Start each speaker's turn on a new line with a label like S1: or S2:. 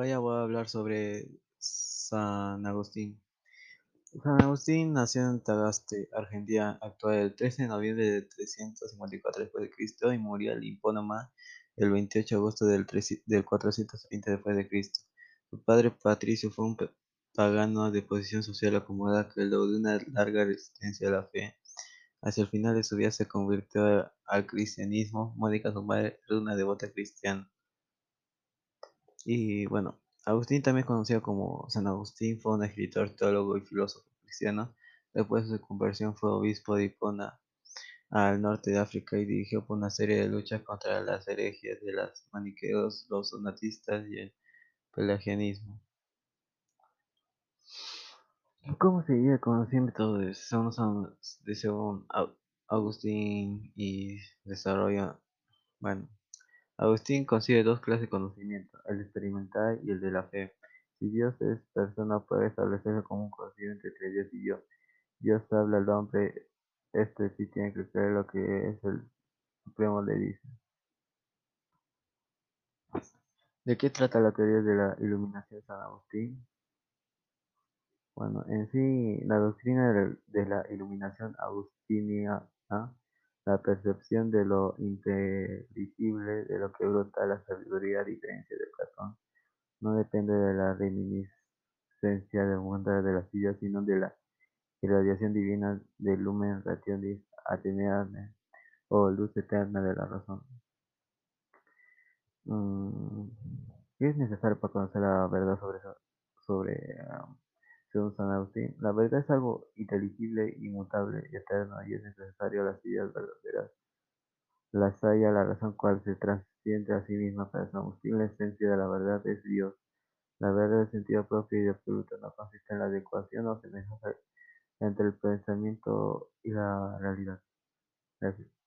S1: Hoy voy a hablar sobre San Agustín. San Agustín nació en Tagaste, Argentina, actual el 13 de noviembre de 354 d.C. y murió en Hipónoma el 28 de agosto del, 430 d.C. Su padre Patricio fue un pagano de posición social acomodada que luego de una larga resistencia a la fe, hacia el final de su vida se convirtió al cristianismo. Mónica, su madre, era una devota cristiana. Y bueno, Agustín, también conocido como San Agustín, fue un escritor, teólogo y filósofo cristiano. Después de su conversión fue obispo de Hipona, al norte de África, y dirigió por una serie de luchas contra las herejías de los maniqueos, los sonatistas y el pelagianismo. ¿Cómo seguía el conocimiento de según Agustín y desarrolla? Bueno, Agustín concibe dos clases de conocimiento, el experimental y el de la fe. Si Dios es persona, puede establecerse como un conocimiento entre Dios y Dios. Dios habla al hombre, este sí tiene que creer lo que es el Supremo le dice. ¿De qué trata la teoría de la iluminación de San Agustín? Bueno, en sí, la doctrina de la iluminación agustiniana la percepción de lo inteligible, de lo que brota la sabiduría, a diferencia de Platón, no depende de la reminiscencia del mundo de las ideas, sino de la irradiación divina del lumen rationis ateneane o luz eterna de la razón. Mm, ¿Qué es necesario para conocer la verdad sobre, sobre um, San Agustín, la verdad es algo inteligible, inmutable eterno, y es necesario las ideas verdaderas. La haya la razón cual se trasciende a sí misma para San Agustín, la esencia de la verdad es Dios. La verdad de sentido propio y absoluto no consiste en la adecuación o semejanza entre el pensamiento y la realidad. Gracias.